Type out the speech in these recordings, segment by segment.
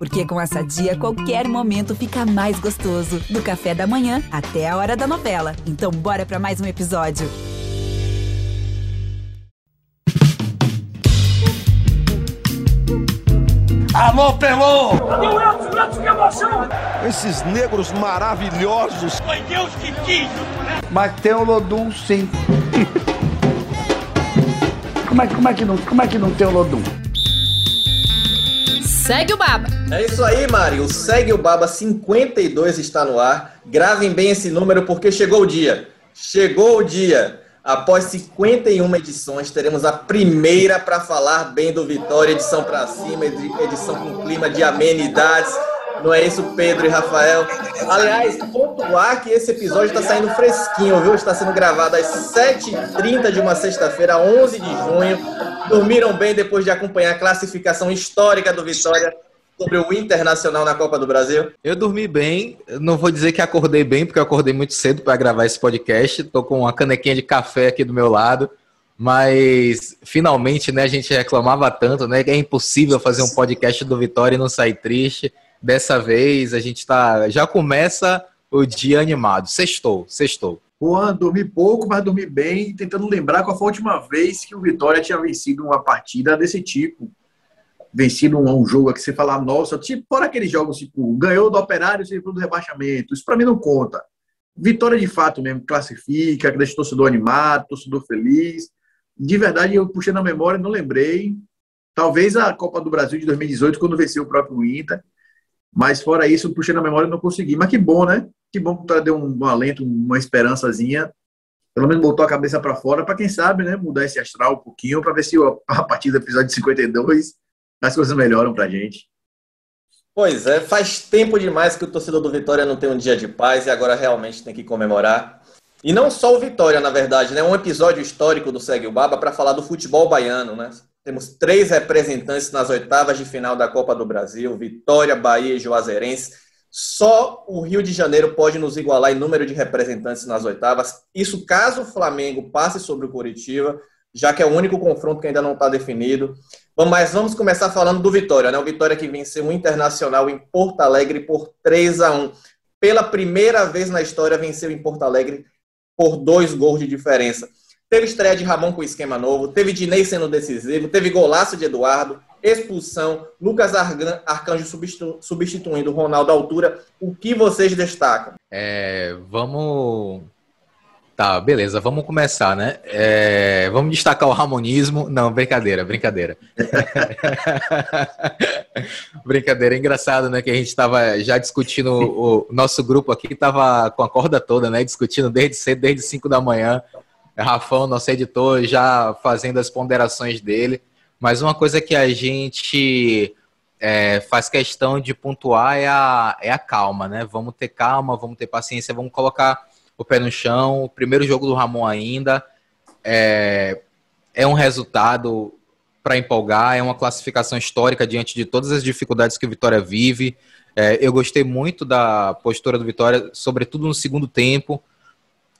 Porque com essa dia, qualquer momento fica mais gostoso. Do café da manhã até a hora da novela. Então, bora para mais um episódio. Alô, Pelô! Cadê o Elton? Elton, que emoção! Esses negros maravilhosos. Foi Deus que quis, né? Mas tem o Lodum, sim. como, é, como, é que não, como é que não tem o Lodum? Segue o Baba. É isso aí, Mari. O Segue o Baba 52 está no ar. Gravem bem esse número porque chegou o dia. Chegou o dia. Após 51 edições, teremos a primeira para falar bem do Vitória, edição para cima, edição com clima de amenidades. Não é isso, Pedro e Rafael? Aliás, pontuar que esse episódio está saindo fresquinho, viu? Está sendo gravado às 7h30 de uma sexta-feira, 11 de junho. Dormiram bem depois de acompanhar a classificação histórica do Vitória sobre o Internacional na Copa do Brasil? Eu dormi bem, não vou dizer que acordei bem, porque eu acordei muito cedo para gravar esse podcast. Tô com uma canequinha de café aqui do meu lado, mas finalmente, né, a gente reclamava tanto, né, que é impossível fazer um podcast do Vitória e não sair triste. Dessa vez a gente tá, já começa o dia animado. Sextou, sextou. Juan, dormi pouco, mas dormi bem, tentando lembrar qual foi a última vez que o Vitória tinha vencido uma partida desse tipo vencido um, um jogo que você fala, nossa, tipo, fora aqueles jogos, tipo, ganhou do Operário e do rebaixamento. Isso para mim não conta. Vitória de fato mesmo, classifica, deixa o torcedor animado, torcedor feliz. De verdade, eu puxei na memória, não lembrei. Talvez a Copa do Brasil de 2018, quando venceu o próprio Inter. Mas fora isso, puxei na memória e não consegui. Mas que bom, né? Que bom que o Vitória deu um, um alento, uma esperançazinha. Pelo menos botou a cabeça para fora, para quem sabe, né? Mudar esse astral um pouquinho, para ver se a partir do episódio 52 as coisas melhoram pra gente. Pois é, faz tempo demais que o torcedor do Vitória não tem um dia de paz e agora realmente tem que comemorar. E não só o Vitória, na verdade, né? Um episódio histórico do Segue o Baba para falar do futebol baiano, né? Temos três representantes nas oitavas de final da Copa do Brasil: Vitória, Bahia e Juazeirense. Só o Rio de Janeiro pode nos igualar em número de representantes nas oitavas. Isso caso o Flamengo passe sobre o Curitiba, já que é o único confronto que ainda não está definido. Mas vamos começar falando do Vitória, né? O Vitória que venceu o Internacional em Porto Alegre por 3 a 1 Pela primeira vez na história, venceu em Porto Alegre por dois gols de diferença. Teve estreia de Ramon com esquema novo, teve Dinei sendo decisivo, teve golaço de Eduardo, expulsão, Lucas Arcanjo substituindo Ronaldo altura. O que vocês destacam? É, vamos Tá, beleza, vamos começar, né? É, vamos destacar o ramonismo. Não, brincadeira, brincadeira. brincadeira, é engraçado, né? Que a gente estava já discutindo, o nosso grupo aqui estava com a corda toda, né? Discutindo desde cedo, desde 5 da manhã. Rafão, nosso editor, já fazendo as ponderações dele. Mas uma coisa que a gente é, faz questão de pontuar é a, é a calma, né? Vamos ter calma, vamos ter paciência, vamos colocar o pé no chão. O primeiro jogo do Ramon ainda é, é um resultado para empolgar, é uma classificação histórica diante de todas as dificuldades que o Vitória vive. É, eu gostei muito da postura do Vitória, sobretudo no segundo tempo.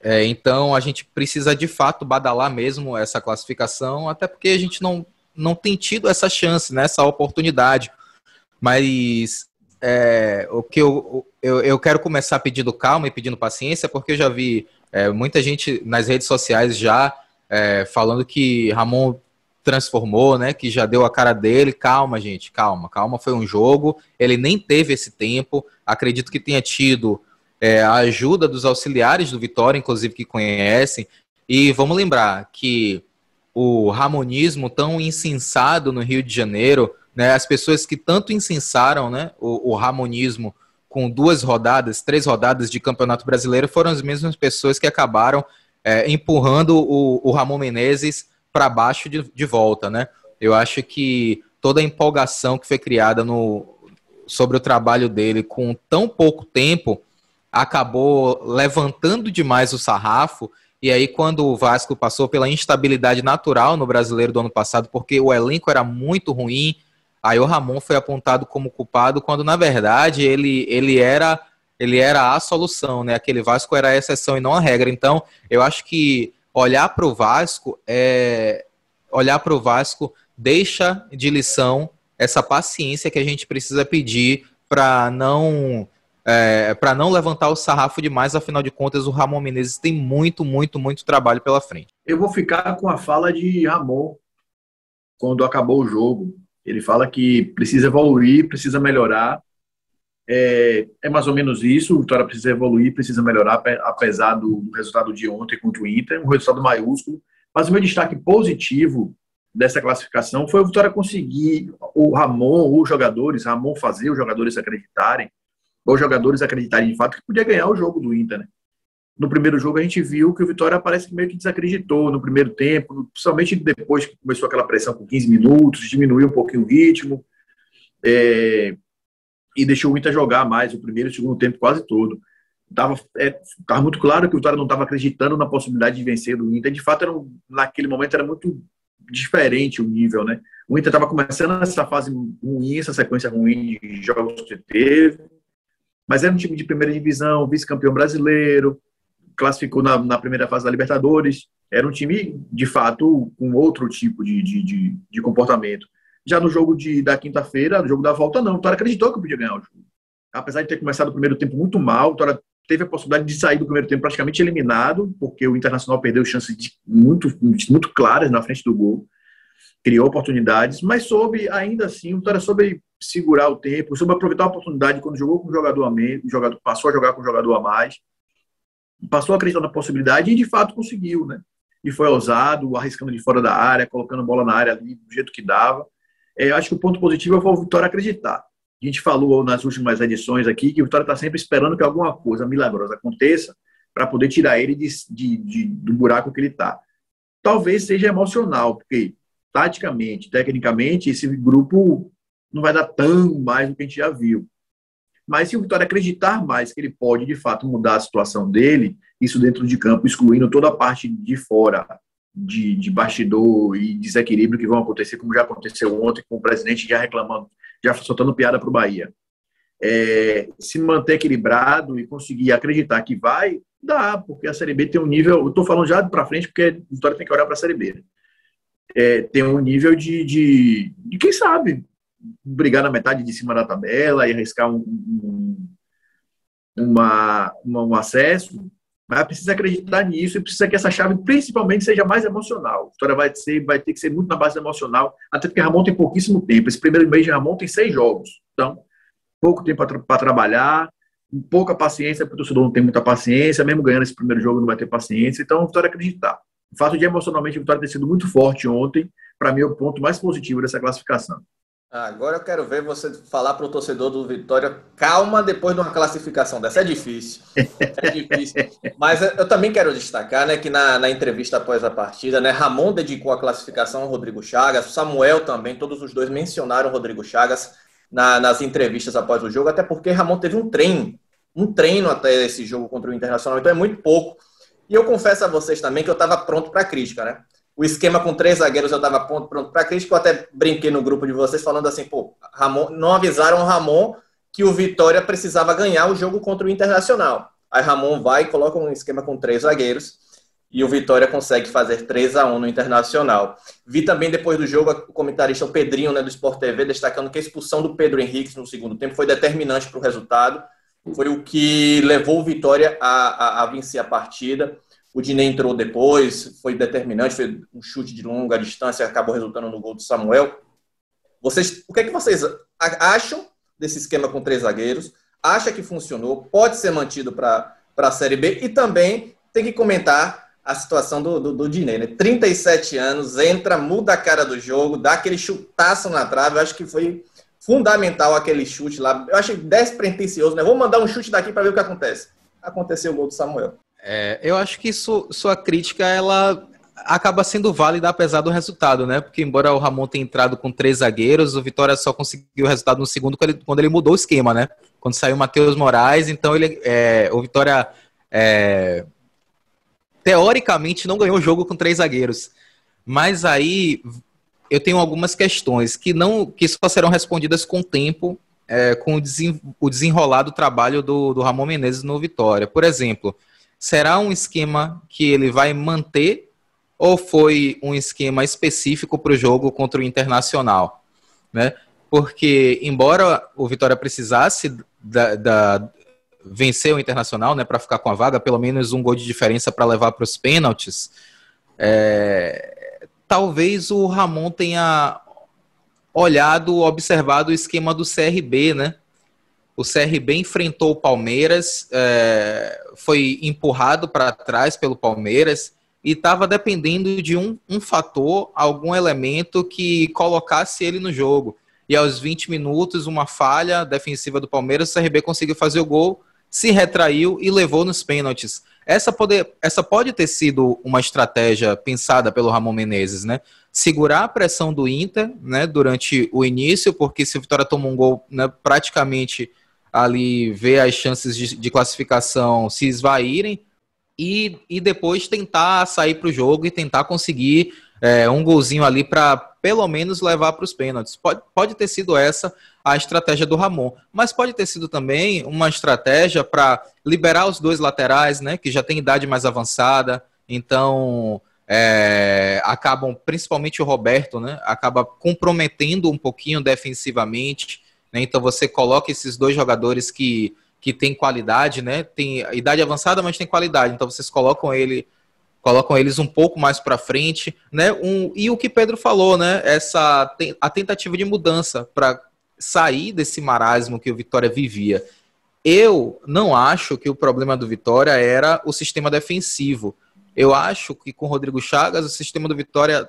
É, então a gente precisa de fato badalar mesmo essa classificação, até porque a gente não, não tem tido essa chance, né, essa oportunidade. Mas é, o que eu, eu, eu quero começar pedindo calma e pedindo paciência, porque eu já vi é, muita gente nas redes sociais já é, falando que Ramon transformou, né? Que já deu a cara dele. Calma, gente, calma, calma. Foi um jogo. Ele nem teve esse tempo. Acredito que tenha tido é, a ajuda dos auxiliares do Vitória, inclusive que conhecem. E vamos lembrar que o ramonismo tão insensado no Rio de Janeiro né, as pessoas que tanto incensaram né, o, o ramonismo com duas rodadas, três rodadas de campeonato brasileiro, foram as mesmas pessoas que acabaram é, empurrando o, o, Ramon Menezes para baixo de, de volta. Né? Eu acho que toda a empolgação que foi criada no, sobre o trabalho dele com tão pouco tempo acabou levantando demais o sarrafo. E aí, quando o Vasco passou pela instabilidade natural no brasileiro do ano passado, porque o elenco era muito ruim, Aí o Ramon foi apontado como culpado, quando na verdade ele, ele era ele era a solução, né? Aquele Vasco era a exceção e não a regra. Então, eu acho que olhar para o Vasco é olhar para o Vasco deixa de lição essa paciência que a gente precisa pedir para não é, para não levantar o sarrafo demais, afinal de contas, o Ramon Menezes tem muito, muito, muito trabalho pela frente. Eu vou ficar com a fala de Ramon quando acabou o jogo. Ele fala que precisa evoluir, precisa melhorar. É, é mais ou menos isso. O Vitória precisa evoluir, precisa melhorar, apesar do, do resultado de ontem contra o Inter, um resultado maiúsculo. Mas o meu destaque positivo dessa classificação foi o Vitória conseguir, o Ramon, os jogadores, Ramon fazer os jogadores acreditarem, os jogadores acreditarem de fato que podia ganhar o jogo do Inter, né? No primeiro jogo a gente viu que o Vitória parece que meio que desacreditou no primeiro tempo, principalmente depois que começou aquela pressão com 15 minutos, diminuiu um pouquinho o ritmo é, e deixou o Inter jogar mais o primeiro e o segundo tempo quase todo. Tava, é, tava muito claro que o Vitória não estava acreditando na possibilidade de vencer do Inter. De fato, era um, naquele momento era muito diferente o nível, né? O Inter estava começando essa fase ruim, essa sequência ruim de jogos que teve, mas era um time de primeira divisão, vice-campeão brasileiro, classificou na, na, primeira fase da Libertadores, era um time, de fato, com outro tipo de, de, de, de comportamento. Já no jogo de, da quinta-feira, no jogo da volta, não, o Vitória acreditou que podia ganhar o jogo. Apesar de ter começado o primeiro tempo muito mal, o Vitória teve a possibilidade de sair do primeiro tempo praticamente eliminado, porque o Internacional perdeu chances muito, muito claras na frente do gol, criou oportunidades, mas soube, ainda assim, o Vitória soube segurar o tempo, soube aproveitar a oportunidade quando jogou com o jogador a menos, jogador, passou a jogar com o jogador a mais, passou a acreditar na possibilidade e de fato conseguiu, né? E foi ousado, arriscando de fora da área, colocando a bola na área ali do jeito que dava. É, acho que o ponto positivo foi o Vitória acreditar. A gente falou nas últimas edições aqui que o Vitória está sempre esperando que alguma coisa milagrosa aconteça para poder tirar ele de, de, de, do buraco que ele está. Talvez seja emocional, porque taticamente, tecnicamente, esse grupo não vai dar tão mais do que a gente já viu. Mas se o Vitória acreditar mais que ele pode, de fato, mudar a situação dele, isso dentro de campo, excluindo toda a parte de fora, de, de bastidor e desequilíbrio que vão acontecer, como já aconteceu ontem, com o presidente já reclamando já soltando piada para o Bahia. É, se manter equilibrado e conseguir acreditar que vai, dá, porque a Série B tem um nível. Eu estou falando já para frente, porque a Vitória tem que olhar para a Série B. É, tem um nível de, de, de, quem sabe, brigar na metade de cima da tabela e arriscar um, um, uma, uma, um acesso mas precisa acreditar nisso e precisa que essa chave, principalmente, seja mais emocional. A história vai, ser, vai ter que ser muito na base emocional, até porque Ramon tem pouquíssimo tempo. Esse primeiro mês de Ramon tem seis jogos. Então, pouco tempo para trabalhar, pouca paciência, porque o torcedor não tem muita paciência, mesmo ganhando esse primeiro jogo não vai ter paciência. Então, a Vitória acreditar. O fato de emocionalmente a Vitória ter sido muito forte ontem, para mim, é o ponto mais positivo dessa classificação. Agora eu quero ver você falar para o torcedor do Vitória, calma depois de uma classificação dessa. É difícil. É difícil. Mas eu também quero destacar né, que na, na, entrevista após a partida, né, Ramon dedicou a classificação ao Rodrigo Chagas, Samuel também, todos os dois mencionaram o Rodrigo Chagas na, nas entrevistas após o jogo, até porque Ramon teve um treino, um treino até esse jogo contra o Internacional, então é muito pouco. E eu confesso a vocês também que eu estava pronto para crítica, né? o esquema com três zagueiros eu estava pronto, pronto para crítica. Eu até brinquei no grupo de vocês falando assim, pô, Ramon, não avisaram o Ramon que o Vitória precisava ganhar o jogo contra o Internacional. Aí Ramon vai e coloca um esquema com três zagueiros e o Vitória consegue fazer 3 a 1 no Internacional. Vi também depois do jogo o comentarista o Pedrinho né, do Sport TV destacando que a expulsão do Pedro Henrique no segundo tempo foi determinante para o resultado, foi o que levou o Vitória a, a, a vencer a partida. O Diné entrou depois, foi determinante, foi um chute de longa distância, acabou resultando no gol do Samuel. Vocês, o que é que vocês acham desse esquema com três zagueiros? Acha que funcionou? Pode ser mantido para a Série B? E também tem que comentar a situação do, do, do Diné, né? 37 anos, entra, muda a cara do jogo, dá aquele chutaço na trave. Eu acho que foi fundamental aquele chute lá. Eu achei despretensioso, né? Vou mandar um chute daqui para ver o que acontece. Aconteceu o gol do Samuel. É, eu acho que isso, sua crítica ela acaba sendo válida apesar do resultado, né? Porque embora o Ramon tenha entrado com três zagueiros, o Vitória só conseguiu o resultado no segundo quando ele, quando ele mudou o esquema, né? Quando saiu o Matheus Moraes, então ele, é, o Vitória é, teoricamente não ganhou o jogo com três zagueiros. Mas aí eu tenho algumas questões que não que só serão respondidas com o tempo, é, com o, desen, o desenrolado trabalho do, do Ramon Menezes no Vitória. Por exemplo, será um esquema que ele vai manter ou foi um esquema específico para o jogo contra o Internacional? Né? porque embora o Vitória precisasse da, da vencer o Internacional, né, para ficar com a vaga, pelo menos um gol de diferença para levar para os pênaltis, é, talvez o Ramon tenha olhado, observado o esquema do CRB, né? O CRB enfrentou o Palmeiras, é, foi empurrado para trás pelo Palmeiras e estava dependendo de um, um fator, algum elemento que colocasse ele no jogo. E aos 20 minutos, uma falha defensiva do Palmeiras, o CRB conseguiu fazer o gol, se retraiu e levou nos pênaltis. Essa, poder, essa pode ter sido uma estratégia pensada pelo Ramon Menezes, né? Segurar a pressão do Inter, né, durante o início, porque se o Vitória toma um gol, né, praticamente ali vê as chances de, de classificação se esvaírem e, e depois tentar sair para o jogo e tentar conseguir é, um golzinho ali para pelo menos levar para os pênaltis. Pode, pode ter sido essa a estratégia do Ramon, mas pode ter sido também uma estratégia para liberar os dois laterais, né, que já tem idade mais avançada, então é, acabam, principalmente o Roberto, né, acaba comprometendo um pouquinho defensivamente, né, então você coloca esses dois jogadores que, que têm qualidade, né, tem idade avançada, mas tem qualidade, então vocês colocam ele colocam eles um pouco mais para frente, né? Um, e o que Pedro falou, né? Essa a tentativa de mudança para sair desse marasmo que o Vitória vivia. Eu não acho que o problema do Vitória era o sistema defensivo. Eu acho que com o Rodrigo Chagas o sistema do Vitória,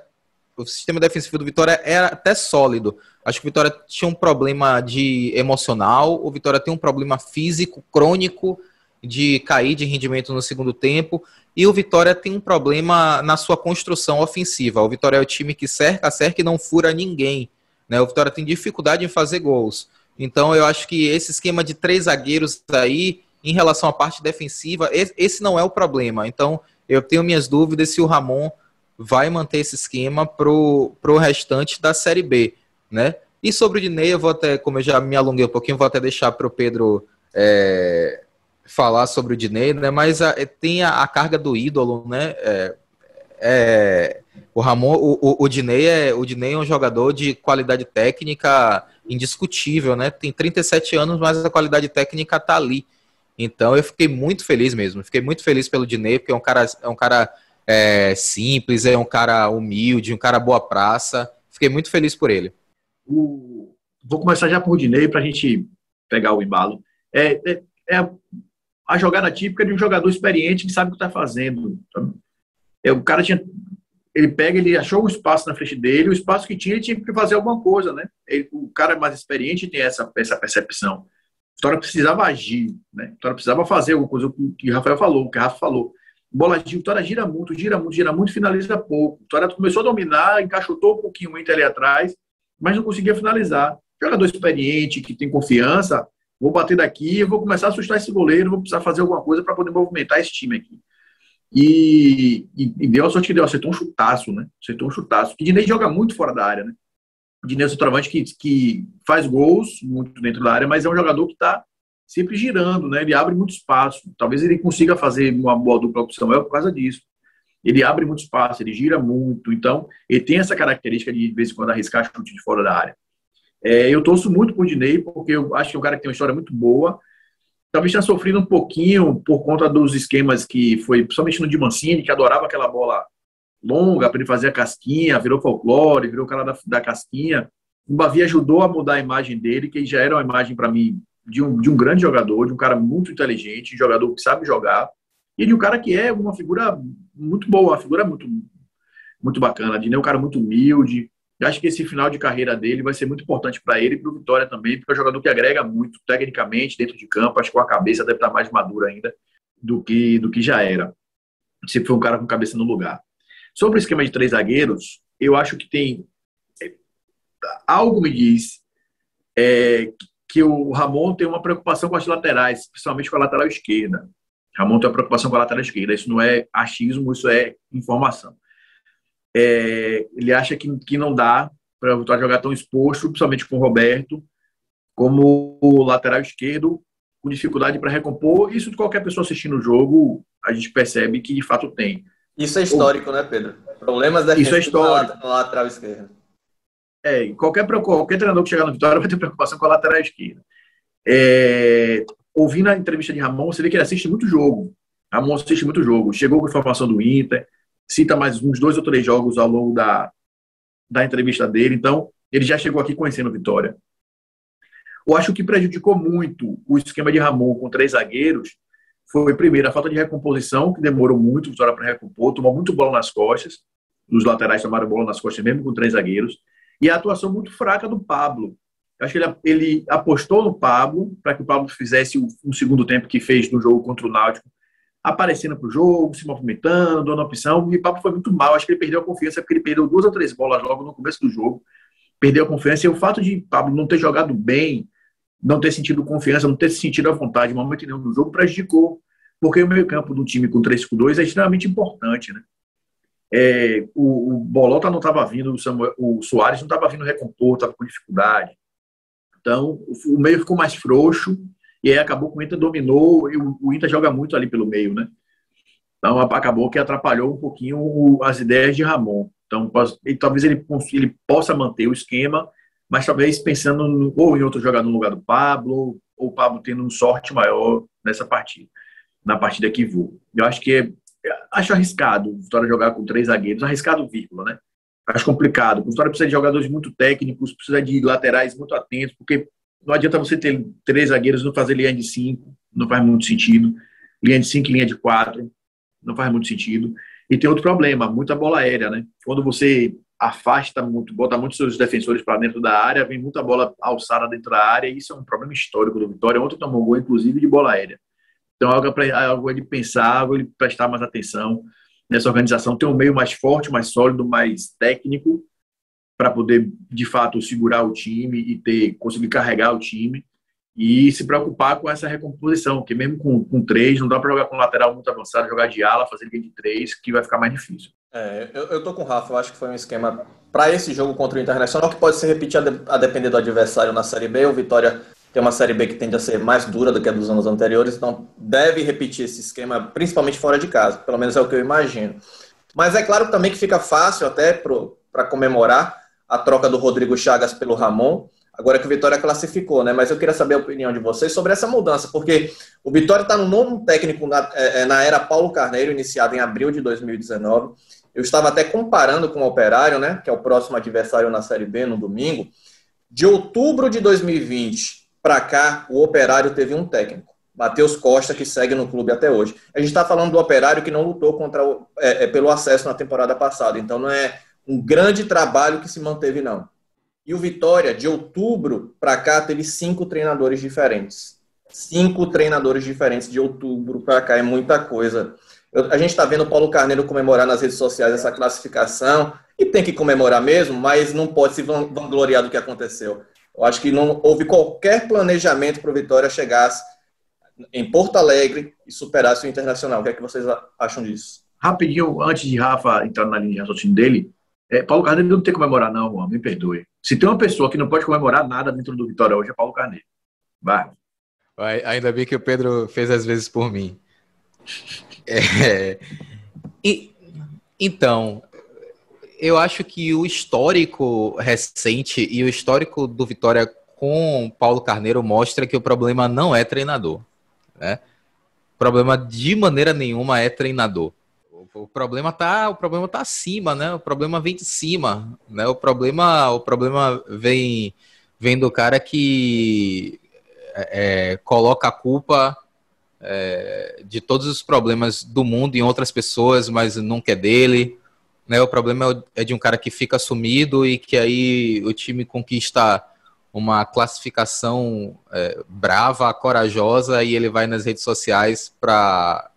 o sistema defensivo do Vitória era até sólido. Acho que o Vitória tinha um problema de emocional, o Vitória tem um problema físico crônico de cair de rendimento no segundo tempo. E o Vitória tem um problema na sua construção ofensiva. O Vitória é o time que cerca, cerca e não fura ninguém. Né? O Vitória tem dificuldade em fazer gols. Então eu acho que esse esquema de três zagueiros aí, em relação à parte defensiva, esse não é o problema. Então eu tenho minhas dúvidas se o Ramon vai manter esse esquema pro, pro restante da Série B, né? E sobre o Dinei, eu vou até, como eu já me alonguei um pouquinho, vou até deixar para o Pedro é, falar sobre o Dinei, né? Mas a, tem a, a, carga do ídolo, né? É, é, o Ramon, o, o, o, Dinei é, o Dinei é um jogador de qualidade técnica indiscutível, né? Tem 37 anos, mas a qualidade técnica tá ali. Então eu fiquei muito feliz mesmo. Fiquei muito feliz pelo Dinei, porque é um cara, é um cara é, simples, é um cara humilde, um cara boa praça. Fiquei muito feliz por ele. O... Vou começar já por Dinei para a gente pegar o embalo. É, é, é, a jogada típica de um jogador experiente que sabe o que está fazendo. É, o cara tinha. Ele pega, ele achou um espaço na frente dele, o espaço que tinha, ele tinha que fazer alguma coisa, né? Ele, o cara mais experiente tem essa, essa percepção. A Vitória precisava agir, né? A Vitória precisava fazer alguma coisa, o que o Rafael falou, o que o Rafa falou. Bola de Vitória gira muito, gira muito, gira muito, finaliza pouco. Vitória começou a dominar, encaixotou um pouquinho o Inter ali atrás, mas não conseguia finalizar. Jogador experiente, que tem confiança, vou bater daqui, vou começar a assustar esse goleiro, vou precisar fazer alguma coisa para poder movimentar esse time aqui. E, e, e, deu a sorte que deu, acertou um chutaço, né? Acertou um chutaço. E Dinei joga muito fora da área, né? O Dinei é um centroavante que, que faz gols muito dentro da área, mas é um jogador que está sempre girando, né? Ele abre muito espaço. Talvez ele consiga fazer uma boa dupla com o Samuel por causa disso. Ele abre muito espaço, ele gira muito. Então, ele tem essa característica de, de vez em quando, arriscar chute de fora da área. É, eu torço muito por Dinei, porque eu acho que é um cara que tem uma história muito boa. Talvez tenha sofrido um pouquinho por conta dos esquemas que foi, principalmente no de Mancini, que adorava aquela bola longa para ele fazer a casquinha, virou folclore, virou o cara da, da casquinha. O Bavi ajudou a mudar a imagem dele, que já era uma imagem para mim de um, de um grande jogador, de um cara muito inteligente, jogador que sabe jogar, e de um cara que é uma figura muito boa, uma figura muito, muito bacana. Dinei é um cara muito humilde, eu acho que esse final de carreira dele vai ser muito importante para ele e para o Vitória também, porque é um jogador que agrega muito tecnicamente dentro de campo. Acho que a cabeça deve estar mais madura ainda do que, do que já era. Sempre foi um cara com cabeça no lugar. Sobre o esquema de três zagueiros, eu acho que tem. É, algo me diz é, que o Ramon tem uma preocupação com as laterais, principalmente com a lateral esquerda. Ramon tem uma preocupação com a lateral esquerda. Isso não é achismo, isso é informação é, ele acha que, que não dá para o Vitória jogar tão exposto, principalmente com o Roberto, como o lateral esquerdo, com dificuldade para recompor. Isso de qualquer pessoa assistindo o jogo, a gente percebe que de fato tem. Isso é histórico, né, Pedro? Problemas da Isso é histórico. na lateral esquerda. É, qualquer, qualquer treinador que chegar no Vitória vai ter preocupação com a lateral esquerda. É, ouvindo a entrevista de Ramon, você vê que ele assiste muito jogo. Ramon assiste muito jogo. Chegou com informação do Inter, cita mais uns dois ou três jogos ao longo da, da entrevista dele. Então, ele já chegou aqui conhecendo Vitória. Eu acho que prejudicou muito o esquema de Ramon com três zagueiros foi, primeiro, a falta de recomposição, que demorou muito Vitória para recompor, tomou muito bola nas costas. Os laterais tomaram bola nas costas, mesmo com três zagueiros. E a atuação muito fraca do Pablo. Eu acho que ele, ele apostou no Pablo, para que o Pablo fizesse um segundo tempo que fez no jogo contra o Náutico, aparecendo para o jogo, se movimentando, dando opção. O Pablo foi muito mal. Acho que ele perdeu a confiança, porque ele perdeu duas ou três bolas logo no começo do jogo. Perdeu a confiança. E o fato de Pablo não ter jogado bem não ter sentido confiança, não ter sentido a vontade, no momento nenhum do jogo, prejudicou. Porque o meio campo do time com 3-5-2 é extremamente importante, né? É, o, o Bolota não estava vindo, o, Samuel, o Soares não estava vindo recompor, estava com dificuldade. Então, o, meio ficou mais frouxo e aí acabou que o Inter dominou e o, Inter joga muito ali pelo meio, né? Então, acabou que atrapalhou um pouquinho as ideias de Ramon. Então, talvez ele, ele possa manter o esquema mas talvez pensando no, ou em outro jogador no lugar do Pablo, ou o Pablo tendo um sorte maior nessa partida, na partida que voa. Eu acho que é, acho arriscado o Vitória jogar com três zagueiros, arriscado vírgula, né? Acho complicado. O Vitória precisa de jogadores muito técnicos, precisa de laterais muito atentos, porque não adianta você ter três zagueiros não fazer linha de cinco, não faz muito sentido. Linha de cinco linha de quatro, não faz muito sentido. E tem outro problema, muita bola aérea, né? Quando você afasta muito, bota muitos seus defensores para dentro da área, vem muita bola alçada dentro da área, e isso é um problema histórico do Vitória. Ontem tomou gol, inclusive, de bola aérea. Então, algo, algo de pensar, algo de prestar mais atenção nessa organização, ter um meio mais forte, mais sólido, mais técnico, para poder, de fato, segurar o time e ter conseguir carregar o time e se preocupar com essa recomposição, porque mesmo com, com três, não dá para jogar com lateral muito avançado, jogar de ala, fazer linha de três, que vai ficar mais difícil. É, eu, eu tô com o Rafa, eu acho que foi um esquema para esse jogo contra o Internacional que pode se repetir a, de, a, depender do adversário na Série B. O Vitória tem uma Série B que tende a ser mais dura do que a dos anos anteriores, então deve repetir esse esquema, principalmente fora de casa, pelo menos é o que eu imagino. Mas é claro também que fica fácil até para comemorar a troca do Rodrigo Chagas pelo Ramon, agora que o Vitória classificou, né? Mas eu queria saber a opinião de vocês sobre essa mudança, porque o Vitória está no novo técnico na, é, é, na era Paulo Carneiro, iniciado em abril de 2019. Eu estava até comparando com o Operário, né, que é o próximo adversário na Série B no domingo. De outubro de 2020 para cá, o Operário teve um técnico, Matheus Costa, que segue no clube até hoje. A gente está falando do Operário que não lutou contra o, é, é, pelo acesso na temporada passada, então não é um grande trabalho que se manteve, não. E o Vitória, de outubro para cá, teve cinco treinadores diferentes. Cinco treinadores diferentes de outubro para cá, é muita coisa. Eu, a gente está vendo o Paulo Carneiro comemorar nas redes sociais essa classificação, e tem que comemorar mesmo, mas não pode se vangloriar do que aconteceu. Eu acho que não houve qualquer planejamento para o Vitória chegasse em Porto Alegre e superasse o Internacional. O que é que vocês acham disso? Rapidinho, antes de Rafa entrar na linha de raciocínio dele, é, Paulo Carneiro não tem que comemorar, não, me perdoe. Se tem uma pessoa que não pode comemorar nada dentro do Vitória hoje, é Paulo Carneiro. Vai. Ainda bem que o Pedro fez as vezes por mim. É, e, então, eu acho que o histórico recente e o histórico do Vitória com Paulo Carneiro mostra que o problema não é treinador. Né? O problema de maneira nenhuma é treinador. O problema tá, o problema tá acima, né? O problema vem de cima, né? O problema, o problema vem, vem do cara que é, coloca a culpa é, de todos os problemas do mundo em outras pessoas, mas nunca é dele. Né? O problema é de um cara que fica sumido e que aí o time conquista uma classificação é, brava, corajosa, e ele vai nas redes sociais para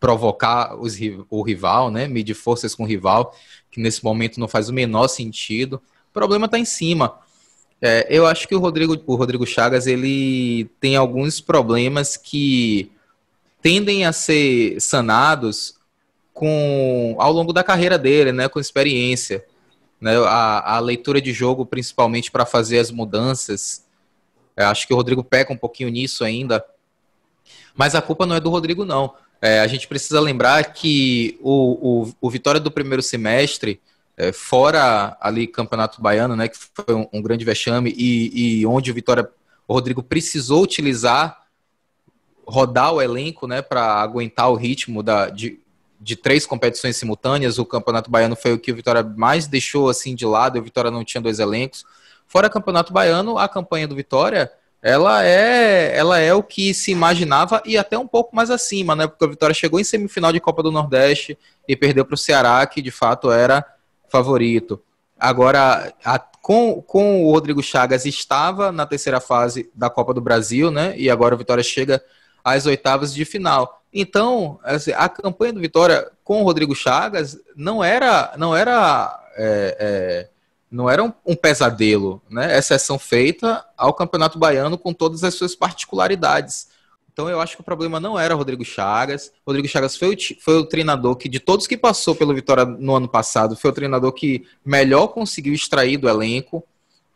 provocar os, o rival, né? medir forças com o rival, que nesse momento não faz o menor sentido. O problema está em cima. É, eu acho que o Rodrigo, o Rodrigo Chagas ele tem alguns problemas que tendem a ser sanados com ao longo da carreira dele, né, com experiência, né, a, a leitura de jogo principalmente para fazer as mudanças. Eu acho que o Rodrigo peca um pouquinho nisso ainda, mas a culpa não é do Rodrigo não. É, a gente precisa lembrar que o, o, o Vitória do primeiro semestre é, fora ali Campeonato Baiano, né, que foi um, um grande vexame e, e, onde o Vitória, o Rodrigo precisou utilizar, rodar o elenco, né, para aguentar o ritmo da, de, de três competições simultâneas. O Campeonato Baiano foi o que o Vitória mais deixou assim de lado. O Vitória não tinha dois elencos. Fora Campeonato Baiano, a campanha do Vitória ela é, ela é o que se imaginava e até um pouco mais acima, né? Porque o Vitória chegou em semifinal de Copa do Nordeste e perdeu para o Ceará, que de fato era favorito. Agora, a, com, com o Rodrigo Chagas estava na terceira fase da Copa do Brasil, né? E agora o Vitória chega às oitavas de final. Então, assim, a campanha do Vitória com o Rodrigo Chagas não era, não era, é, é, não era um, um, pesadelo, né? Exceção feita ao Campeonato Baiano com todas as suas particularidades. Então eu acho que o problema não era Rodrigo Chagas. Rodrigo Chagas foi o, foi o treinador que, de todos que passou pelo Vitória no ano passado, foi o treinador que melhor conseguiu extrair do elenco.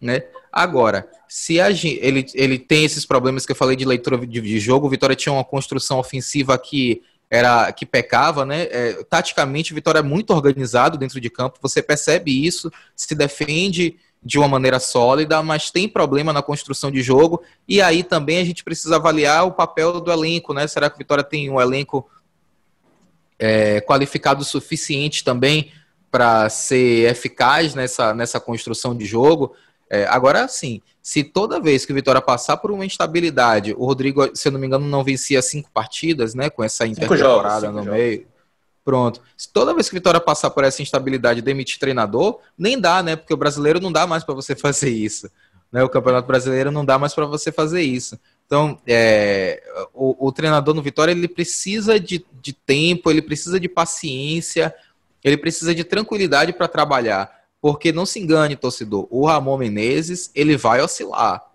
Né? Agora, se a ele, ele tem esses problemas que eu falei de leitura de, de jogo, o Vitória tinha uma construção ofensiva que era que pecava, né? É, taticamente, o Vitória é muito organizado dentro de campo, você percebe isso, se defende de uma maneira sólida, mas tem problema na construção de jogo. E aí também a gente precisa avaliar o papel do elenco, né? Será que o Vitória tem um elenco é, qualificado o suficiente também para ser eficaz nessa, nessa construção de jogo? É, agora, sim, se toda vez que o Vitória passar por uma instabilidade, o Rodrigo, se eu não me engano, não vencia cinco partidas, né? Com essa intertemporada no jogos. meio. Pronto. Se toda vez que Vitória passar por essa instabilidade demitir treinador, nem dá, né? Porque o brasileiro não dá mais para você fazer isso. Né? O Campeonato Brasileiro não dá mais para você fazer isso. Então, é, o, o, treinador no Vitória ele precisa de, de tempo, ele precisa de paciência, ele precisa de tranquilidade para trabalhar. Porque não se engane, torcedor, o Ramon Menezes ele vai oscilar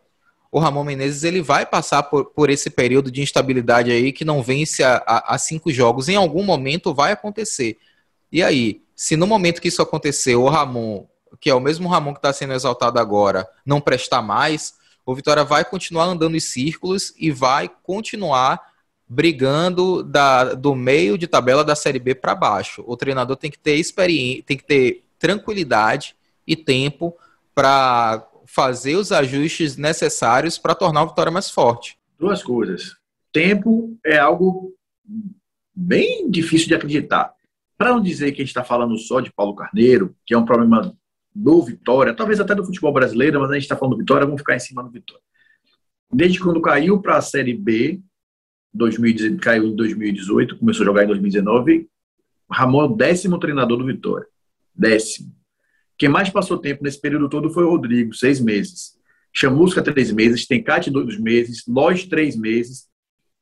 o Ramon Menezes ele vai passar por, por esse período de instabilidade aí que não vence a, a, a, cinco jogos. Em algum momento vai acontecer. E aí, se no momento que isso acontecer, o Ramon, que é o mesmo Ramon que está sendo exaltado agora, não prestar mais, o Vitória vai continuar andando em círculos e vai continuar brigando da, do meio de tabela da Série B para baixo. O treinador tem que ter experiência, tem que ter tranquilidade e tempo para fazer os ajustes necessários para tornar o Vitória mais forte? Duas coisas. Tempo é algo bem difícil de acreditar. Para não dizer que a gente está falando só de Paulo Carneiro, que é um problema do Vitória, talvez até do futebol brasileiro, mas a gente está falando do Vitória, vamos ficar em cima do Vitória. Desde quando caiu para a Série B, 2000, caiu em 2018, começou a jogar em 2019, Ramon é o décimo treinador do Vitória. Décimo. Quem mais passou tempo nesse período todo foi o Rodrigo, seis meses. Chamusca, três meses. Tencate, dois meses. Lois, três meses.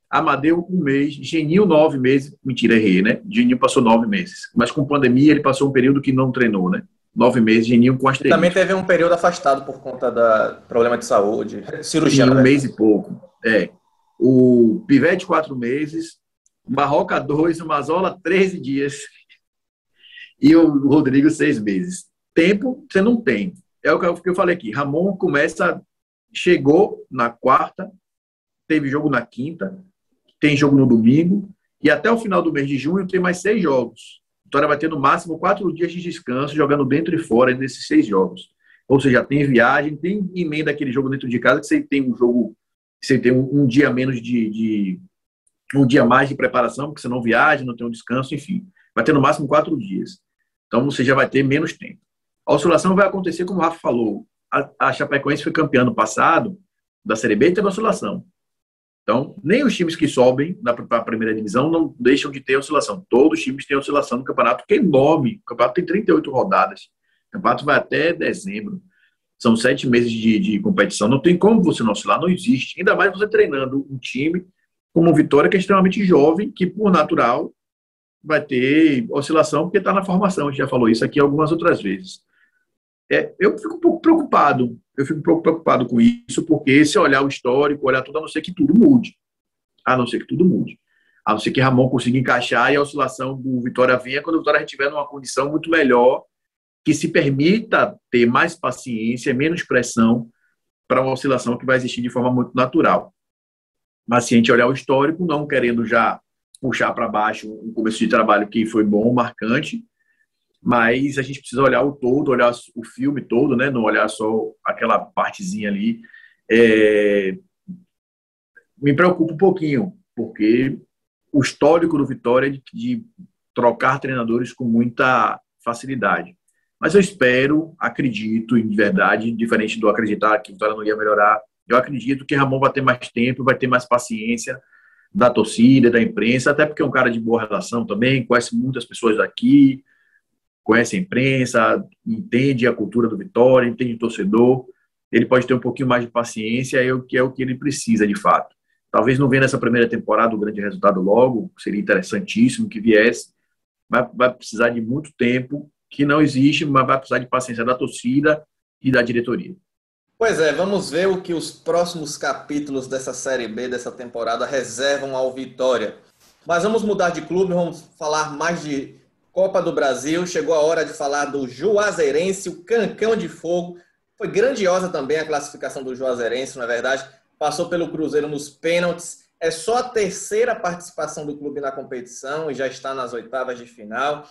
Amadeu, um mês. Geninho, nove meses. Mentira, errei, né? Geninho passou nove meses. Mas com pandemia, ele passou um período que não treinou, né? Nove meses, Geninho com asterisco. Também teve um período afastado por conta da problema de saúde, cirurgia. Sim, um mês e pouco. É. O Pivete, quatro meses. Barroca, dois. O Mazola, 13 dias. E o Rodrigo, seis meses. Tempo você não tem. É o que eu falei aqui. Ramon começa, chegou na quarta, teve jogo na quinta, tem jogo no domingo, e até o final do mês de junho tem mais seis jogos. Vitória vai ter no máximo quatro dias de descanso, jogando dentro e fora desses seis jogos. Ou seja, tem viagem, tem emenda aquele jogo dentro de casa, que você tem um jogo, você tem um, um dia menos de, de, um dia mais de preparação, porque você não viaja, não tem um descanso, enfim. Vai ter no máximo quatro dias. Então você já vai ter menos tempo. A oscilação vai acontecer, como o Rafa falou. A, a Chapecoense foi campeã no passado da Série B e teve oscilação. Então, nem os times que sobem para a primeira divisão não deixam de ter oscilação. Todos os times têm oscilação no campeonato, que é enorme. O campeonato tem 38 rodadas. O campeonato vai até dezembro. São sete meses de, de competição. Não tem como você não oscilar, não existe. Ainda mais você treinando um time como o Vitória, que é extremamente jovem, que por natural vai ter oscilação, porque está na formação. A gente já falou isso aqui algumas outras vezes. É, eu fico um pouco preocupado. Eu fico um pouco preocupado com isso, porque se olhar o histórico, olhar tudo, a não ser que tudo mude. A não ser que tudo mude. A não ser que Ramon consiga encaixar e a oscilação do Vitória venha quando o Vitória estiver numa condição muito melhor, que se permita ter mais paciência, menos pressão para uma oscilação que vai existir de forma muito natural. Mas se a gente olhar o histórico, não querendo já puxar para baixo um começo de trabalho que foi bom, marcante, mas a gente precisa olhar o todo, olhar o filme todo, né? Não olhar só aquela partezinha ali. É... Me preocupa um pouquinho, porque o histórico do Vitória é de, trocar treinadores com muita facilidade. Mas eu espero, acredito, de verdade, diferente do acreditar que o Vitória não ia melhorar, eu acredito que Ramon vai ter mais tempo, vai ter mais paciência da torcida, da imprensa, até porque é um cara de boa relação também, conhece muitas pessoas daqui, conhece a imprensa, entende a cultura do Vitória, entende o torcedor. Ele pode ter um pouquinho mais de paciência, é o que é o que ele precisa de fato. Talvez não venha nessa primeira temporada o grande resultado logo, seria interessantíssimo que viesse, mas vai precisar de muito tempo, que não existe, mas vai precisar de paciência da torcida e da diretoria. Pois é, vamos ver o que os próximos capítulos dessa Série B, dessa temporada, reservam ao Vitória. Mas vamos mudar de clube, vamos falar mais de Copa do Brasil. Chegou a hora de falar do Juazeirense, o Cancão de Fogo. Foi grandiosa também a classificação do Juazeirense, na verdade. Passou pelo Cruzeiro nos pênaltis. É só a terceira participação do clube na competição e já está nas oitavas de final.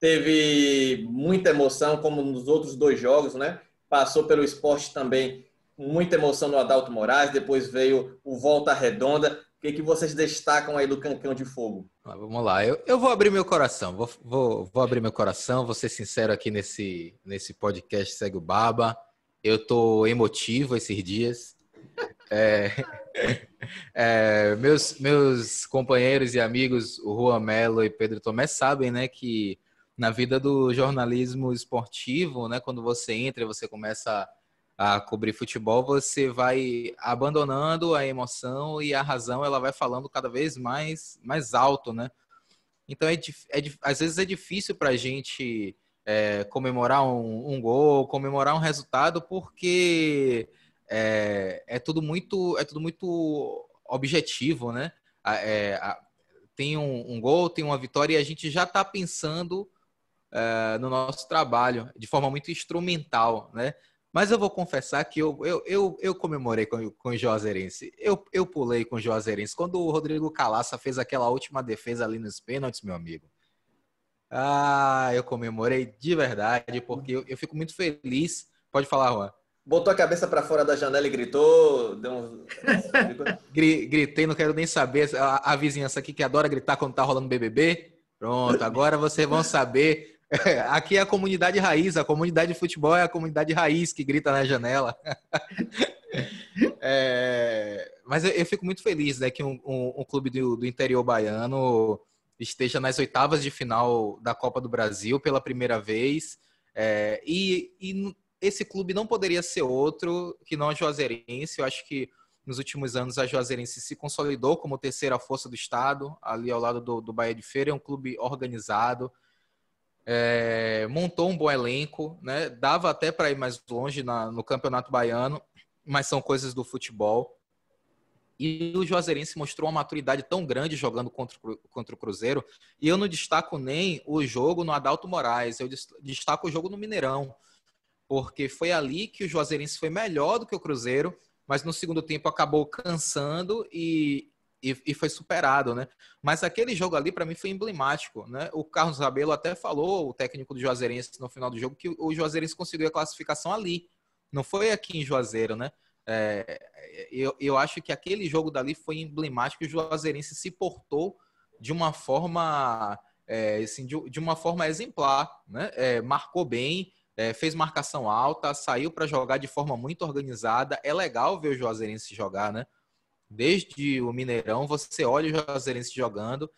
Teve muita emoção, como nos outros dois jogos, né? Passou pelo esporte também muita emoção no Adalto Moraes, depois veio o Volta Redonda. O que, que vocês destacam aí do Cancão de Fogo? Ah, vamos lá, eu, eu vou abrir meu coração, vou, vou, vou abrir meu coração, vou ser sincero aqui nesse, nesse podcast Segue o Baba. Eu tô emotivo esses dias. É, é, meus, meus companheiros e amigos, o Juan Melo e Pedro Tomé, sabem né, que na vida do jornalismo esportivo, né? Quando você entra, você começa a cobrir futebol, você vai abandonando a emoção e a razão, ela vai falando cada vez mais mais alto, né? Então é, é às vezes é difícil para a gente é, comemorar um, um, gol, comemorar um resultado, porque é, é, tudo muito é tudo muito objetivo, né? É, tem um, um, gol, tem uma vitória e a gente já está pensando uh, no nosso trabalho, de forma muito instrumental, né? Mas eu vou confessar que eu, eu, eu, eu comemorei com, com o Juazeirense. Eu, eu pulei com o Juazeirense. Quando o Rodrigo Calaça fez aquela última defesa ali nos pênaltis, meu amigo. Ah, eu comemorei de verdade, porque eu, eu fico muito feliz. Pode falar, Juan. Botou a cabeça para fora da janela e gritou. Deu um... Gritei, não quero nem saber. A, a vizinhança aqui que adora gritar quando tá rolando BBB. Pronto, agora vocês vão saber aqui é a comunidade raiz, a comunidade de futebol é a comunidade raiz que grita na janela. é, mas eu, eu, fico muito feliz né, que um, um, um clube do, do, interior baiano esteja nas oitavas de final da Copa do Brasil pela primeira vez. É, e, e, esse clube não poderia ser outro que não a Juazeirense. Eu acho que nos últimos anos a Juazeirense se consolidou como terceira força do estado, ali ao lado do, do Bahia de Feira. É um clube organizado, é, montou um bom elenco, né? Dava até para ir mais longe na, no Campeonato Baiano, mas são coisas do futebol. E o Juazeirense mostrou uma maturidade tão grande jogando contra, contra o Cruzeiro. E eu não destaco nem o jogo no Adalto Moraes, eu destaco o jogo no Mineirão. Porque foi ali que o Juazeirense foi melhor do que o Cruzeiro, mas no segundo tempo acabou cansando e, e, e, foi superado, né? Mas aquele jogo ali para mim foi emblemático, né? O Carlos Rabelo até falou, o técnico do Juazeirense no final do jogo, que o Juazeirense conseguiu a classificação ali, não foi aqui em Juazeiro, né? É, eu, eu acho que aquele jogo dali foi emblemático, o Juazeirense se portou de uma forma, é, assim, de, de, uma forma exemplar, né? É, marcou bem, é, fez marcação alta, saiu para jogar de forma muito organizada. É legal ver o Juazeirense jogar, né? Desde o Mineirão, você olha o Juazeirense jogando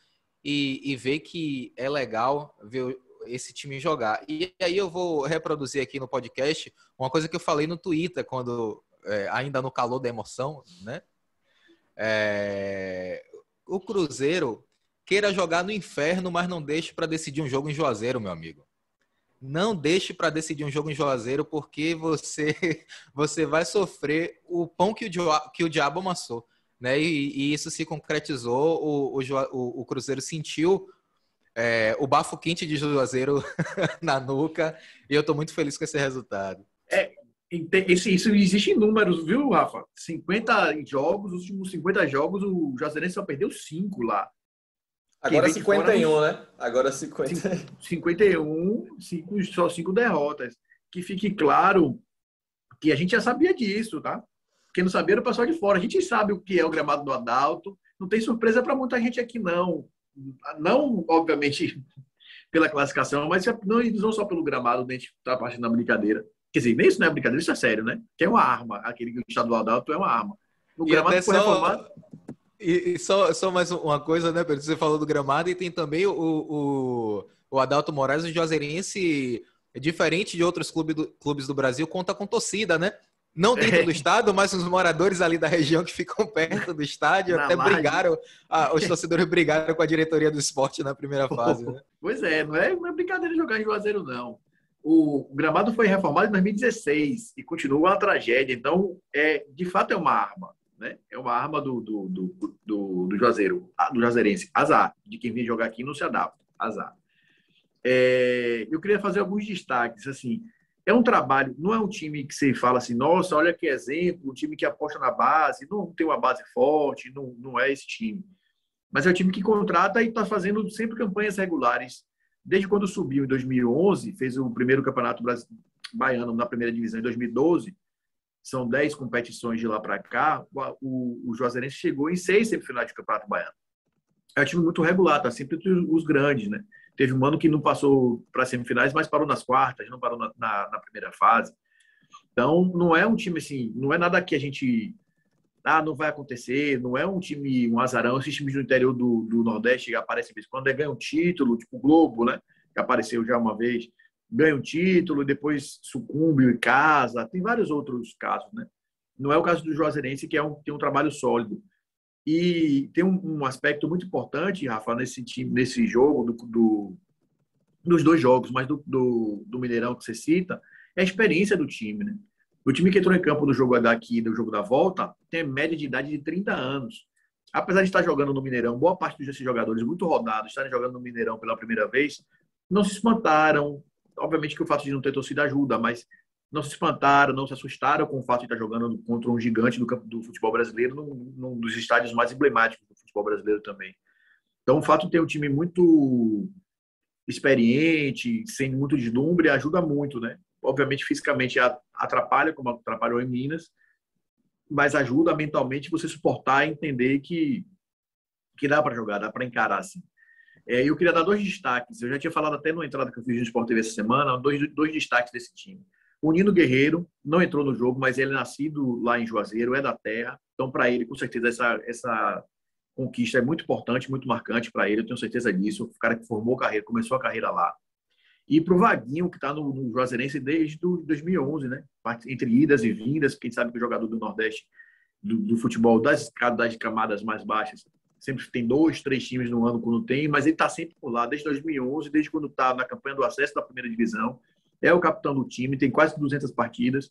e, e vê que é legal ver esse time jogar. E aí eu vou reproduzir aqui no podcast uma coisa que eu falei no Twitter, quando é, ainda no calor da emoção, né? É, o Cruzeiro queira jogar no inferno, mas não deixe para decidir um jogo em Juazeiro, meu amigo. Não deixe para decidir um jogo em Juazeiro, porque você você vai sofrer o pão que o, que o diabo amassou né? E, e isso se concretizou. O, o, o Cruzeiro sentiu é, o bafo quente de Juazeiro na nuca e eu estou muito feliz com esse resultado. É, isso, isso existe em números, viu, Rafa? 50 jogos, os últimos 50 jogos, o Juazeirense só perdeu 5 lá. Agora 51, né? Agora 50. 51, cinco, só cinco derrotas. Que fique claro que a gente já sabia disso, tá? Quem não sabia era o pessoal de fora. A gente sabe o que é o gramado do Adalto. Não tem surpresa para muita gente aqui, não. Não, obviamente, pela classificação, mas não, não só pelo gramado, a gente tá partindo da brincadeira. Quer dizer, nem isso não é brincadeira, isso é sério, né? Que é uma arma. Aquele estadual Adalto é uma arma. No gramado foi só... reformado. E, e, só, só mais uma coisa, né, Pedro? Você falou do gramado e tem também o, o, o Adalto Moraes, o Juazeirense, diferente de outros clubes do, clubes do Brasil, conta com torcida, né? Não dentro é. do estado, mas os moradores ali da região que ficam perto do estádio na até margem. brigaram, ah, os torcedores brigaram com a diretoria do esporte na primeira fase. Né? Pois é, não é, não é brincadeira jogar em Juazeiro, não. O gramado foi reformado em 2016 e continua uma tragédia. Então, é, de fato, é uma arma né? É uma arma do, do, do, do, do Juazeiro, do Juazeirense. Azar. De quem vem jogar aqui não se adapta. Azar. É, eu queria fazer alguns destaques. Assim, é um trabalho, não é um time que você fala assim, nossa, olha que exemplo, um time que aposta na base, não tem uma base forte, não, não é esse time. Mas é um time que contrata e está fazendo sempre campanhas regulares. Desde quando subiu em 2011, fez o primeiro campeonato baiano na primeira divisão em 2012, são 10 competições de lá para cá, o, o Juazeirense chegou em seis semifinais de Campeonato Baiano. É um time muito regular, tá sempre entre os grandes, né? Teve um ano que não passou para semifinais, mas parou nas quartas, não parou na, na, na, primeira fase. Então, não é um time assim, não é nada que a gente. Ah, não vai acontecer, não é um time, um azarão. Esses times do interior do, do Nordeste aparecem quando é ganha um título, tipo o Globo, né? Que apareceu já uma vez ganha um título, depois sucumbe em casa. Tem vários outros casos, né? Não é o caso do Juazeirense, que é um, tem um trabalho sólido. E tem um, um, aspecto muito importante, Rafa, nesse time, nesse jogo, do, do dos dois jogos, mas do, do, do, Mineirão que você cita, é a experiência do time, né? O time que entrou em campo no jogo daqui do jogo da volta tem média de idade de 30 anos. Apesar de estar jogando no Mineirão, boa parte desses jogadores muito rodados estarem jogando no Mineirão pela primeira vez, não se espantaram, obviamente que o fato de não ter torcida ajuda, mas não se espantaram, não se assustaram com o fato de estar jogando contra um gigante do, do futebol brasileiro, num, num, dos estádios mais emblemáticos do futebol brasileiro também. Então, o fato de ter um time muito experiente, sem muito deslumbre, ajuda muito, né? Obviamente, fisicamente atrapalha, como atrapalhou em Minas, mas ajuda mentalmente você suportar e entender que, que dá para jogar, dá para encarar assim. É, eu queria dar dois destaques. Eu já tinha falado até na entrada que eu fiz no Sport TV essa semana, dois, dois destaques desse time. O Nino Guerreiro não entrou no jogo, mas ele é nascido lá em Juazeiro, é da terra. Então, para ele, com certeza, essa, essa conquista é muito importante, muito marcante para ele. Eu tenho certeza disso. O cara que formou a carreira, começou a carreira lá. E para o Vaguinho, que está no, no Juazeirense desde 2011, né? Entre idas e vindas, quem sabe que o jogador do Nordeste, do, do futebol das, das camadas mais baixas, sempre tem dois, três times no ano quando tem, mas ele está sempre por lá, desde 2011, desde quando está na campanha do acesso da primeira divisão. É o capitão do time, tem quase 200 partidas.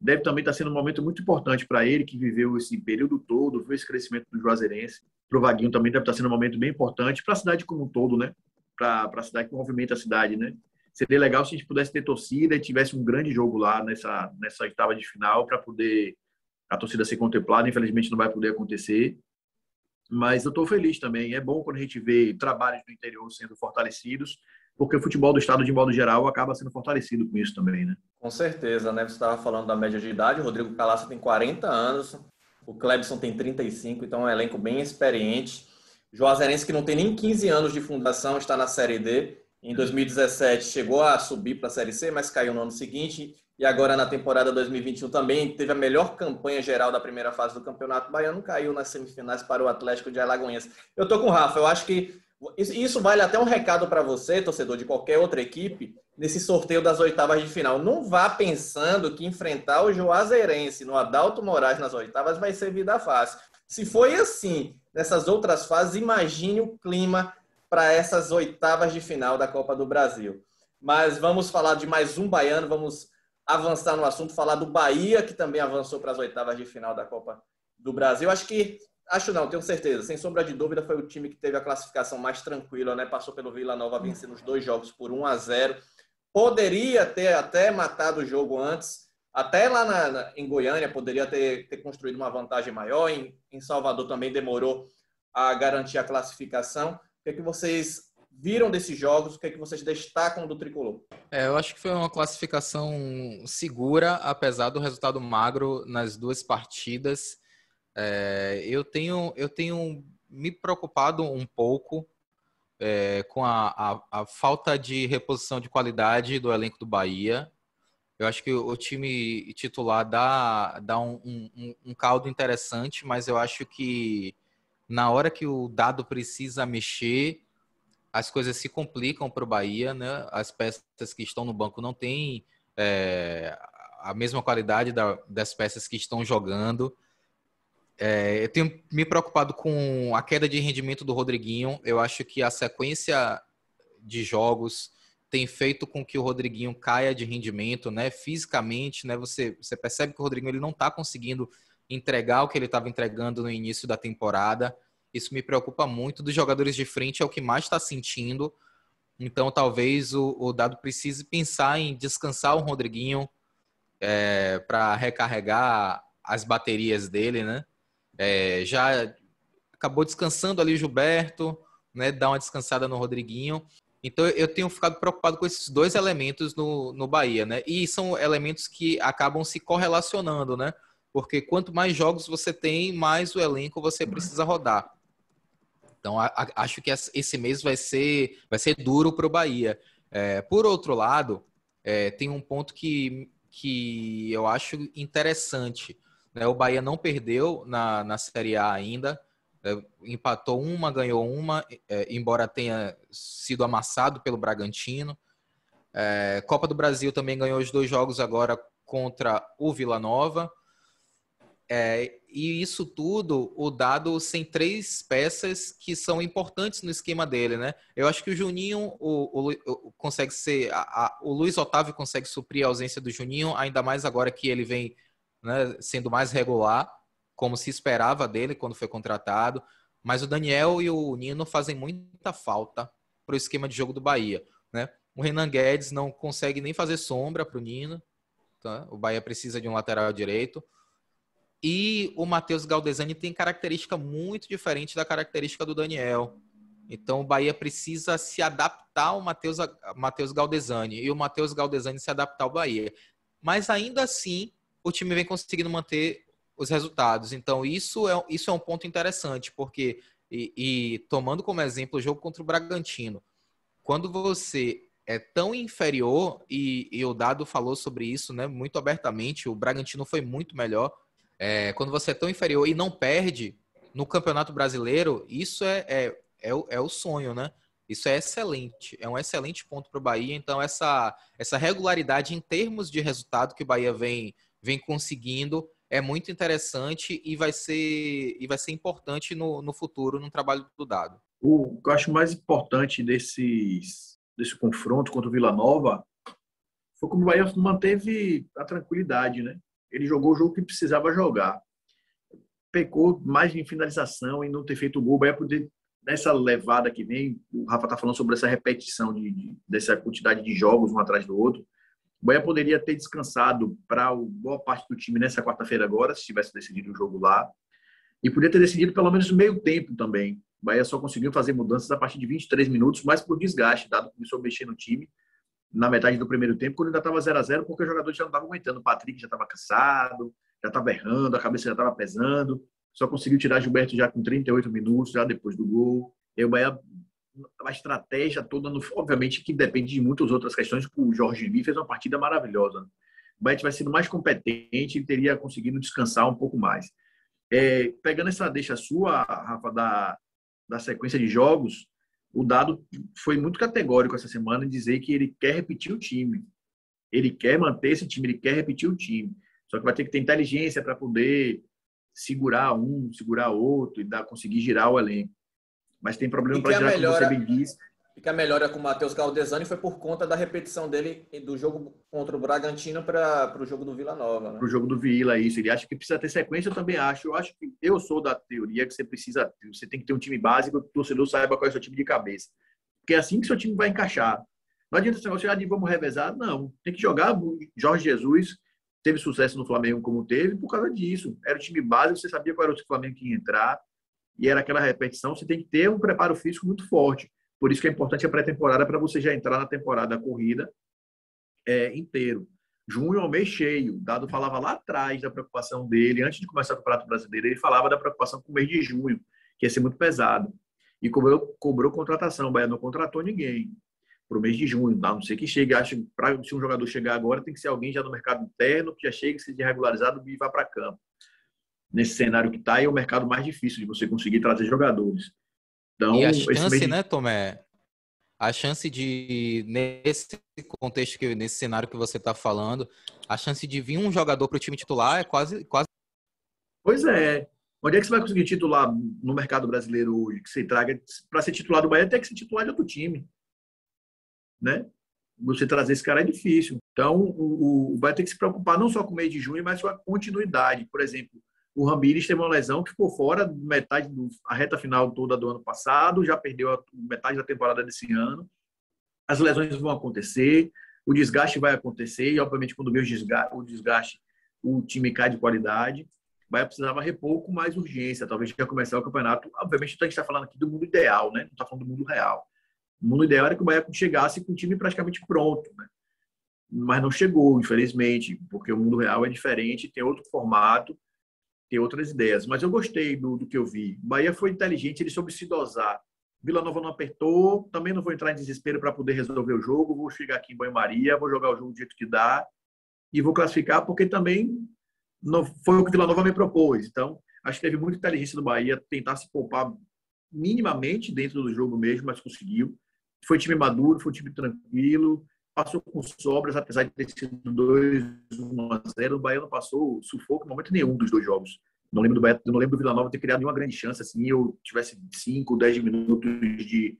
Deve também estar sendo um momento muito importante para ele, que viveu esse período todo, viu esse crescimento do Juazeirense. Para o Vaguinho também deve estar sendo um momento bem importante para a cidade como um todo, né? Para a cidade que movimenta a cidade, né? Seria legal se a gente pudesse ter torcida e tivesse um grande jogo lá nessa, nessa oitava de final para poder a torcida ser contemplada. Infelizmente não vai poder acontecer, mas eu estou feliz também. É bom quando a gente vê trabalhos do interior sendo fortalecidos, porque o futebol do estado, de modo geral, acaba sendo fortalecido com isso também, né? Com certeza, né? Você estava falando da média de idade, o Rodrigo Calaça tem 40 anos, o Clebson tem 35, então é um elenco bem experiente. Juazeirense, que não tem nem 15 anos de fundação, está na Série D. Em 2017 chegou a subir para a Série C, mas caiu no ano seguinte e agora na temporada 2021 também teve a melhor campanha geral da primeira fase do Campeonato Baiano, caiu nas semifinais para o Atlético de Alagoinhas. Eu tô com o Rafa, eu acho que isso vale até um recado para você, torcedor de qualquer outra equipe, nesse sorteio das oitavas de final. Não vá pensando que enfrentar o Juazeirense no Adalto Moraes nas oitavas vai ser vida fácil. Se foi assim nessas outras fases, imagine o clima para essas oitavas de final da Copa do Brasil. Mas vamos falar de mais um baiano, vamos avançar no assunto, falar do Bahia, que também avançou para as oitavas de final da Copa do Brasil. Acho que, acho não, tenho certeza, sem sombra de dúvida, foi o time que teve a classificação mais tranquila, né? Passou pelo Vila Nova vencendo os dois jogos por 1 a 0 Poderia ter até matado o jogo antes, até lá na, na, em Goiânia poderia ter, ter construído uma vantagem maior, em, em Salvador também demorou a garantir a classificação, O que, é que vocês viram desses jogos? O que é que vocês destacam do tricolor? É, eu acho que foi uma classificação segura, apesar do resultado magro nas duas partidas. É, eu tenho eu tenho me preocupado um pouco é, com a, a, a, falta de reposição de qualidade do elenco do Bahia. Eu acho que o time titular dá, dá um, um, um caldo interessante, mas eu acho que na hora que o dado precisa mexer, as coisas se complicam para o Bahia, né? As peças que estão no banco não têm é, a mesma qualidade da, das peças que estão jogando. É, eu tenho me preocupado com a queda de rendimento do Rodriguinho. Eu acho que a sequência de jogos tem feito com que o Rodriguinho caia de rendimento, né? Fisicamente, né? Você, você percebe que o Rodriguinho ele não está conseguindo entregar o que ele estava entregando no início da temporada. Isso me preocupa muito. Dos jogadores de frente é o que mais está sentindo. Então, talvez o, o, Dado precise pensar em descansar o Rodriguinho é, para recarregar as baterias dele, né? É, já acabou descansando ali Gilberto, né? Dá uma descansada no Rodriguinho. Então eu tenho ficado preocupado com esses dois elementos no, no Bahia, né? E são elementos que acabam se correlacionando, né? Porque quanto mais jogos você tem, mais o elenco você precisa rodar. Então a, a, acho que esse mês vai ser, vai ser duro para o Bahia. É, por outro lado, é, tem um ponto que, que eu acho interessante. Né? O Bahia não perdeu na, na Série A ainda. É, empatou uma, ganhou uma, é, embora tenha sido amassado pelo Bragantino. É, Copa do Brasil também ganhou os dois jogos agora contra o Vila Nova. É, e isso tudo, o dado sem três peças que são importantes no esquema dele, né? Eu acho que o Juninho o, o, o consegue ser. A, a, o Luiz Otávio consegue suprir a ausência do Juninho, ainda mais agora que ele vem né, sendo mais regular como se esperava dele quando foi contratado. Mas o Daniel e o Nino fazem muita falta para o esquema de jogo do Bahia. Né? O Renan Guedes não consegue nem fazer sombra para o Nino. Tá? O Bahia precisa de um lateral direito. E o Matheus Galdesani tem característica muito diferente da característica do Daniel. Então o Bahia precisa se adaptar ao Matheus, Galdesani e o Matheus Galdesani se adaptar ao Bahia. Mas ainda assim, o time vem conseguindo manter os resultados. Então, isso é, isso é um ponto interessante, porque, e, e tomando como exemplo o jogo contra o Bragantino, quando você é tão inferior, e, e, o Dado falou sobre isso né, muito abertamente, o Bragantino foi muito melhor. É, quando você é tão inferior e não perde no Campeonato Brasileiro, isso é, é, é, o, é o sonho, né? Isso é excelente, é um excelente ponto para o Bahia. Então, essa, essa regularidade em termos de resultado que o Bahia vem, vem conseguindo é muito interessante e vai ser, e vai ser importante no, no futuro no trabalho do dado. O que eu acho mais importante desses, desse confronto contra o Vila Nova foi como o Bahia manteve a tranquilidade, né? Ele jogou o jogo que precisava jogar. Pecou mais em finalização e não ter feito o gol. O Bahia poder, nessa levada que vem, o Rafa está falando sobre essa repetição de, de, dessa quantidade de jogos um atrás do outro. O Bahia poderia ter descansado para boa parte do time nessa quarta-feira agora, se tivesse decidido o jogo lá. E poderia ter decidido pelo menos meio tempo também. O Bahia só conseguiu fazer mudanças a partir de 23 minutos, mais por desgaste, dado que começou a mexer no time na metade do primeiro tempo, quando ainda estava 0 a 0 porque os jogadores já não estavam aguentando. O Patrick já estava cansado, já estava errando, a cabeça já estava pesando. Só conseguiu tirar Gilberto já com 38 minutos, já depois do gol. E o Bahia a estratégia toda, no, obviamente que depende de muitas outras questões, o Jorge Mi fez uma partida maravilhosa. Né? O Bahia tivesse sido mais competente e teria conseguido descansar um pouco mais. É, pegando essa deixa sua, Rafa, da, da sequência de jogos, o Dado foi muito categórico essa semana em dizer que ele quer repetir o time. Ele quer manter esse time, ele quer repetir o time. Só que vai ter que ter inteligência para poder segurar um, segurar outro e dar, conseguir girar o elenco. Mas tem problema para gerar, melhora, como você bem disse. E que a melhora com o Matheus Galdesani foi por conta da repetição dele do jogo contra o Bragantino para o jogo do Vila Nova. Né? Para o jogo do Vila, isso. Ele acha que precisa ter sequência, eu também acho. Eu acho que eu sou da teoria que você precisa, você tem que ter um time básico, que o torcedor saiba qual é o seu time de cabeça. Porque é assim que seu time vai encaixar. Não adianta esse negócio de vamos revezar, não. Tem que jogar. Jorge Jesus teve sucesso no Flamengo como teve por causa disso. Era o time básico, você sabia qual era o Flamengo que ia entrar e era aquela repetição, você tem que ter um preparo físico muito forte. Por isso que é importante a pré-temporada para você já entrar na temporada corrida é, inteiro. Junho é um mês cheio. Dado falava lá atrás da preocupação dele, antes de começar o Campeonato Brasileiro, ele falava da preocupação com o mês de junho, que ia ser muito pesado. E cobrou, cobrou contratação. O Bahia não contratou ninguém para o mês de junho. A não ser que chegue, acho que se um jogador chegar agora, tem que ser alguém já no mercado interno, que já chegue, seja regularizado e vá para campo. Nesse cenário que está, é o mercado mais difícil de você conseguir trazer jogadores. Então, e a chance, de... né, Tomé? A chance de, nesse contexto, que, nesse cenário que você está falando, a chance de vir um jogador para o time titular é quase, quase. Pois é. Onde é que você vai conseguir titular no mercado brasileiro hoje? Que você traga para ser titular do Bahia, tem que ser titular de outro time né? Você trazer esse cara é difícil. Então, o, o vai ter que se preocupar não só com o mês de junho, mas com a continuidade. Por exemplo, o Ramires teve uma lesão que ficou fora metade do, a reta final toda do ano passado, já perdeu a, metade da temporada desse ano. As lesões vão acontecer, o desgaste vai acontecer, e obviamente quando vem o desgaste, o, desgaste, o time cai de qualidade. Vai precisar repor com mais urgência, talvez já começar o campeonato. Obviamente, a gente está falando aqui do mundo ideal, né? não está falando do mundo real. O mundo ideal era que o Bahia chegasse com o time praticamente pronto, né? mas não chegou, infelizmente, porque o mundo real é diferente, tem outro formato, tem outras ideias. Mas eu gostei do, do que eu vi. Bahia foi inteligente, ele soube se dosar. Vila Nova não apertou, também não vou entrar em desespero para poder resolver o jogo, vou chegar aqui em banho-maria, vou jogar o jogo do jeito que dá e vou classificar, porque também não foi o que Vila Nova me propôs. Então, acho que teve muita inteligência do Bahia tentar se poupar minimamente dentro do jogo mesmo, mas conseguiu. Foi time maduro, foi um time tranquilo, passou com sobras, apesar de ter sido 2 1 a 0 O Bahia não passou sufoco em momento nenhum dos dois jogos. Não lembro do Bahia, não lembro do Vila Nova ter criado nenhuma grande chance assim, eu tivesse 5, 10 minutos de,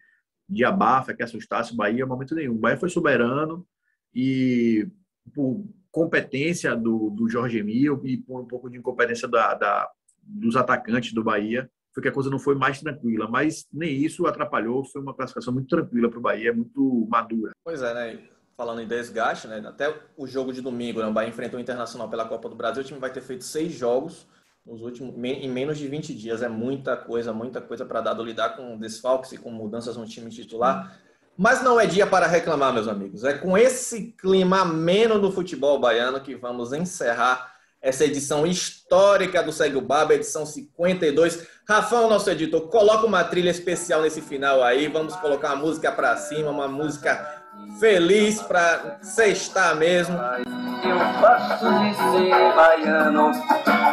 de abafa que assustasse o Bahia em momento nenhum. O Bahia foi soberano e por competência do, do Jorge Emil e por um pouco de incompetência da, da dos atacantes do Bahia, foi que a coisa não foi mais tranquila, mas nem isso atrapalhou, foi uma classificação muito tranquila para o Bahia, muito madura. Pois é, né? Falando em desgaste, né? Até o jogo de domingo, né? o Bahia enfrentou o Internacional pela Copa do Brasil, o time vai ter feito seis jogos nos últimos, em menos de 20 dias. É muita coisa, muita coisa para dado lidar com desfalques e com mudanças no time titular. Mas não é dia para reclamar, meus amigos. É com esse clima ameno do futebol baiano que vamos encerrar essa edição histórica do Segue o Baba, edição 52. Rafão, nosso editor, coloca uma trilha especial nesse final aí. Vamos colocar uma música para cima, uma música feliz para sextar mesmo. Eu gosto de ser baiano.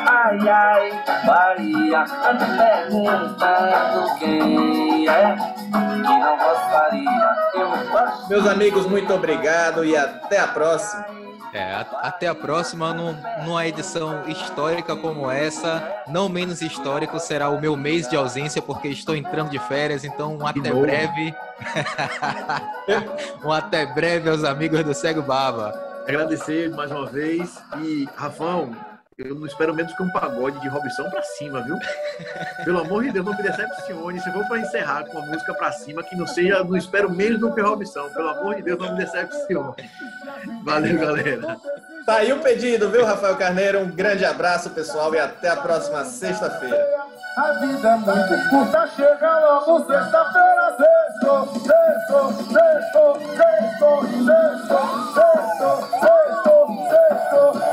Ai, ai, Bahia, ando perguntando quem é que não gostaria. Eu gosto Meus amigos, muito obrigado e até a próxima. É, até a próxima, num, numa edição histórica como essa. Não menos histórico será o meu mês de ausência, porque estou entrando de férias, então um até breve. um até breve aos amigos do Cego Baba. Agradecer mais uma vez e, Rafão, eu não espero menos que um pagode de Robson pra cima, viu? Pelo amor de Deus, não me decepcione. Se for pra encerrar com a música pra cima, que não seja, não espero menos do que Robson. Pelo amor de Deus, não me decepcione. Valeu, galera. Tá aí o pedido, viu, Rafael Carneiro? Um grande abraço, pessoal, e até a próxima sexta-feira. A vida é muito curta, chega logo sexta-feira, sexto, sexto, sexto, sexto, sexto, sexto, sexto, sexto, sexto,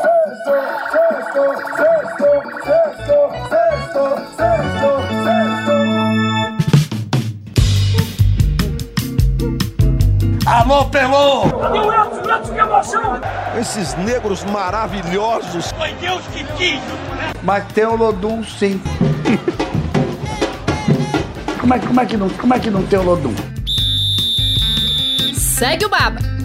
Alô, Pelô! Cadê o Elton? O que emoção! Esses negros maravilhosos. Foi Deus que quis, né? Mas tem o Lodum, sim. como, é, como, é que não, como é que não tem o Lodum? Segue o Baba!